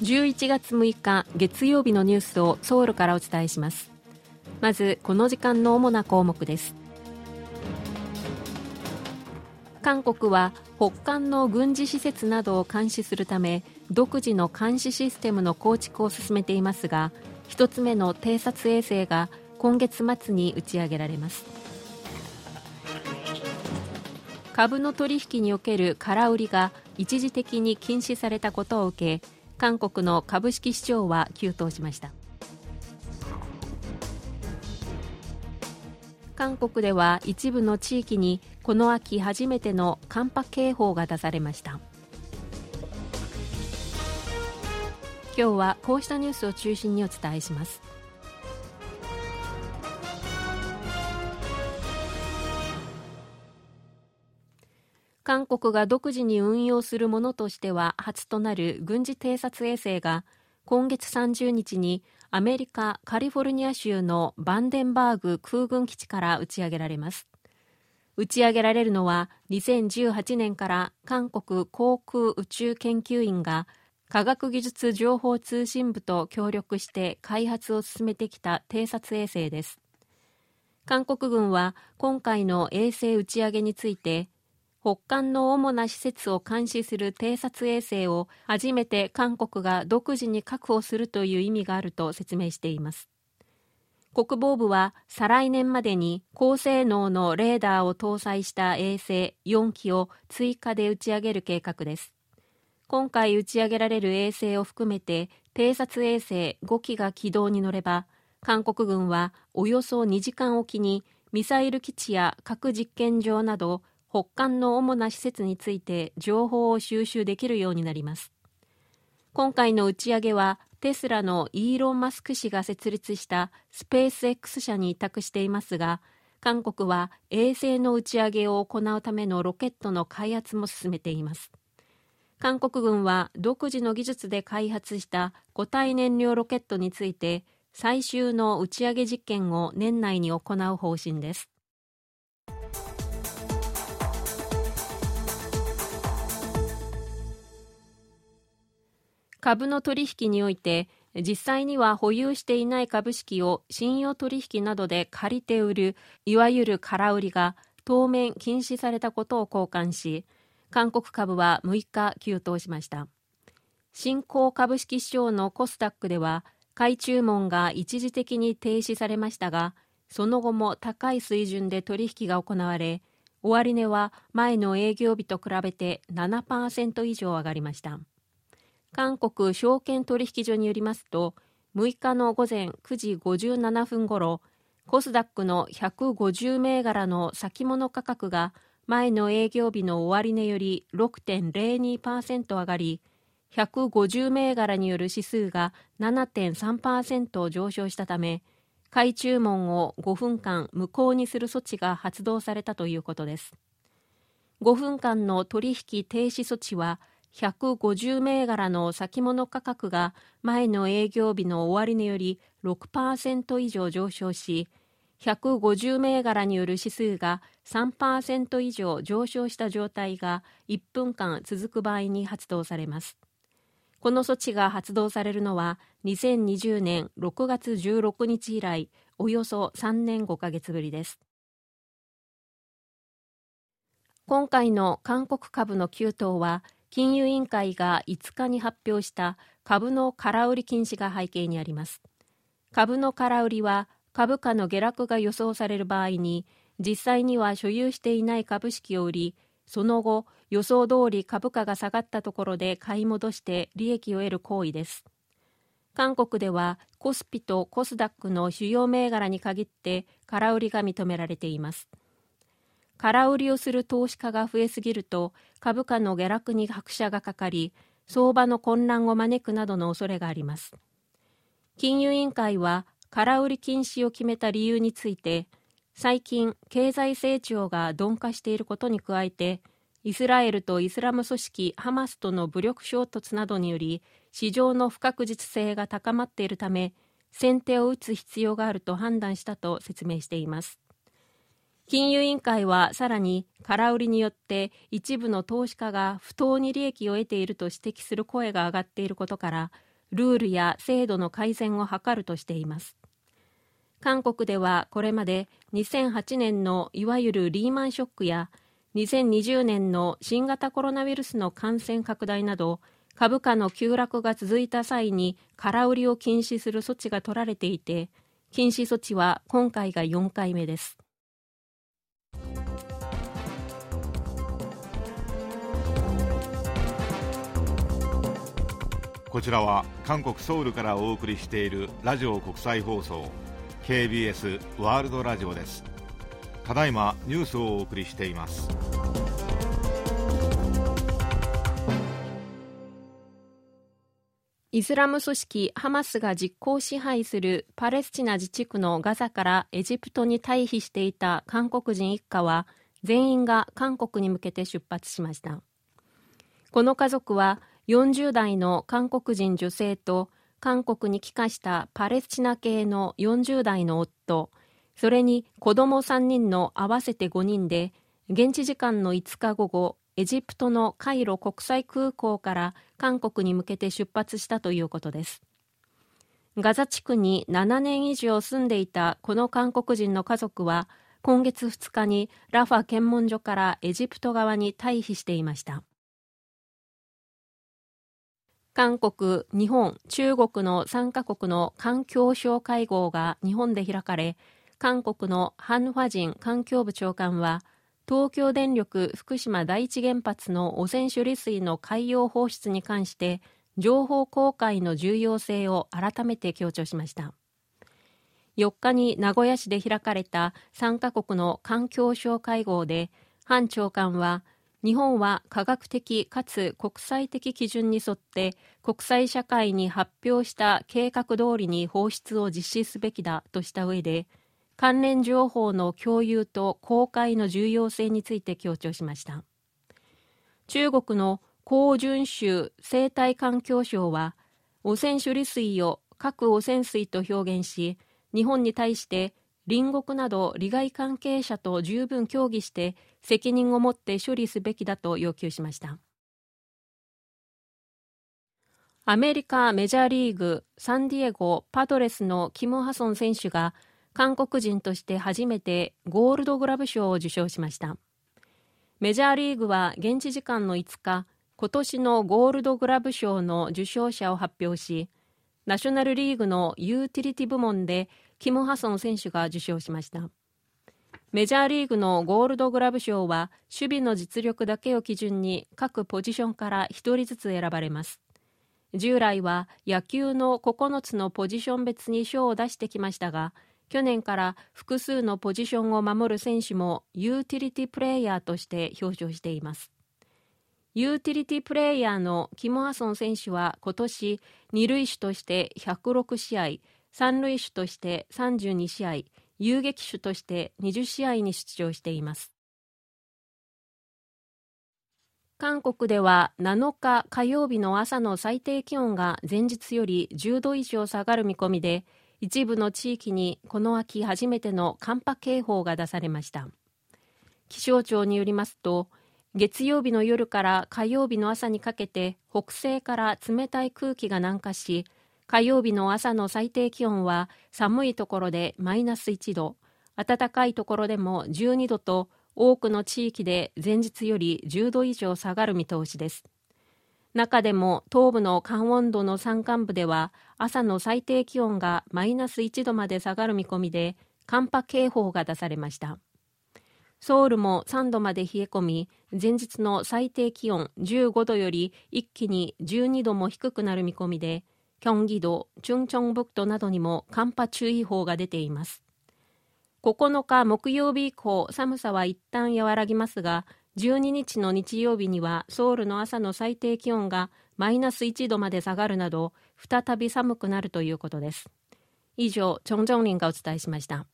11月6日月曜日のニュースをソウルからお伝えします。まずこの時間の主な項目です。韓国は北韓の軍事施設などを監視するため独自の監視システムの構築を進めていますが1つ目の偵察衛星が今月末に打ち上げられます。株の取引における空売りが一時的に禁止されたことを受け韓国の株式市場は急騰しました。韓国では一部の地域にこの秋初めての寒波警報が出されました。今日はこうしたニュースを中心にお伝えします。韓国が独自に運用するものとしては初となる軍事偵察衛星が今月30日にアメリカ・カリフォルニア州のバンデンバーグ空軍基地から打ち上げられます。打ち上げられるのは2018年から韓国航空宇宙研究院が科学技術情報通信部と協力して開発を進めてきた偵察衛星です。韓国軍は今回の衛星打ち上げについて北韓の主な施設を監視する偵察衛星を初めて韓国が独自に確保するという意味があると説明しています。国防部は再来年までに高性能のレーダーを搭載した衛星4機を追加で打ち上げる計画です。今回打ち上げられる衛星を含めて偵察衛星5機が軌道に乗れば韓国軍はおよそ2時間おきにミサイル基地や核実験場など北韓の主な施設について情報を収集できるようになります。今回の打ち上げはテスラのイーロン・マスク氏が設立したスペース X 社に委託していますが韓国は衛星の打ち上げを行うためのロケットの開発も進めています。韓国軍は独自の技術で開発した固体燃料ロケットについて最終の打ち上げ実験を年内に行う方針です。株の取引において実際には保有していない株式を信用取引などで借りて売るいわゆる空売りが当面禁止されたことを交換し韓国株は6日急騰しました。新興株式市場のコスダックでは買い注文が一時的に停止されましたがその後も高い水準で取引が行われ終値は前の営業日と比べて7%以上上がりました。韓国証券取引所によりますと6日の午前9時57分ごろコスダックの150銘柄の先物価格が前の営業日の終値より6.02%上がり150銘柄による指数が7.3%上昇したため買い注文を5分間無効にする措置が発動されたということです。5分間の取引停止措置は150銘柄の先物価格が前の営業日の終値より6%以上上昇し150銘柄による指数が3%以上上昇した状態が1分間続く場合に発動されます。この措置が発動されるのは2020年6月16日以来およそ3年5ヶ月ぶりです。今回の韓国株の急騰は金融委員会が5日に発表した株の空売り禁止が背景にあります。株の空売りは株価の下落が予想される場合に実際には所有していない株式を売りその後予想通り株価が下がったところで買い戻して利益を得る行為です。韓国ではコスピとコスダックの主要銘柄に限って空売りが認められています。空売りをする投資家が増えすぎると株価の下落に拍車がかかり相場の混乱を招くなどの恐れがあります。金融委員会は空売り禁止を決めた理由について最近経済成長が鈍化していることに加えてイスラエルとイスラム組織ハマスとの武力衝突などにより市場の不確実性が高まっているため先手を打つ必要があると判断したと説明しています。金融委員会はさらに空売りによって一部の投資家が不当に利益を得ていると指摘する声が上がっていることからルールや制度の改善を図るとしています。韓国ではこれまで2008年のいわゆるリーマンショックや2020年の新型コロナウイルスの感染拡大など株価の急落が続いた際に空売りを禁止する措置が取られていて禁止措置は今回が4回目です。こちらは韓国ソウルからお送りしているラジオ国際放送 KBS ワールドラジオです。ただいまニュースをお送りしています。イスラム組織ハマスが実効支配するパレスチナ自治区のガザからエジプトに退避していた韓国人一家は全員が韓国に向けて出発しました。この家族は40代の韓国人女性と韓国に帰化したパレスチナ系の40代の夫。それに子供3人の合わせて5人で現地時間の5日午後エジプトのカイロ国際空港から韓国に向けて出発したということです。ガザ地区に7年以上住んでいたこの韓国人の家族は今月2日にラファ検問所からエジプト側に退避していました。韓国、日本、中国の3カ国の環境省会合が日本で開かれ、韓国のハン・ファジン環境部長官は、東京電力福島第一原発の汚染処理水の海洋放出に関して、情報公開の重要性を改めて強調しました。4日に名古屋市で開かれた3カ国の環境省会合で、ハン長官は、日本は科学的かつ国際的基準に沿って国際社会に発表した計画通りに放出を実施すべきだとした上で関連情報の共有と公開の重要性について強調しました。中国の高順州生態環境省は汚染処理水を核汚染水と表現し日本に対して隣国など利害関係者と十分協議して責任を持って処理すべきだと要求しました。アメリカメジャーリーグサンディエゴ・パドレスのキム・ハソン選手が韓国人として初めてゴールドグラブ賞を受賞しました。メジャーリーグは現地時間の5日今年のゴールドグラブ賞の受賞者を発表しナショナルリーグのユーティリティ部門でキム・ハソン選手が受賞しました。メジャーリーグのゴールドグラブ賞は守備の実力だけを基準に各ポジションから1人ずつ選ばれます。従来は野球の9つのポジション別に賞を出してきましたが去年から複数のポジションを守る選手もユーティリティプレーヤーとして表彰しています。ユーティリティプレーヤーのキム・ハソン選手は今年二塁手として106試合三塁手として32試合遊撃手として20試合に出場しています。韓国では7日火曜日の朝の最低気温が前日より10度以上下がる見込みで一部の地域にこの秋初めての寒波警報が出されました。気象庁によりますと月曜日の夜から火曜日の朝にかけて北西から冷たい空気が南下し火曜日の朝の最低気温は寒いところでマイナス1度暖かいところでも12度と多くの地域で前日より10度以上下がる見通しです。中でも東部の寒温度の山間部では朝の最低気温がマイナス1度まで下がる見込みで寒波警報が出されました。ソウルも3度まで冷え込み前日の最低気温15度より一気に12度も低くなる見込みで京畿道、チチョン北道などにも寒波注意報が出ています。9日木曜日以降、寒さは一旦和らぎますが、12日の日曜日にはソウルの朝の最低気温がマイナス1度まで下がるなど、再び寒くなるということです。以上、チョンジョンリンがお伝えしました。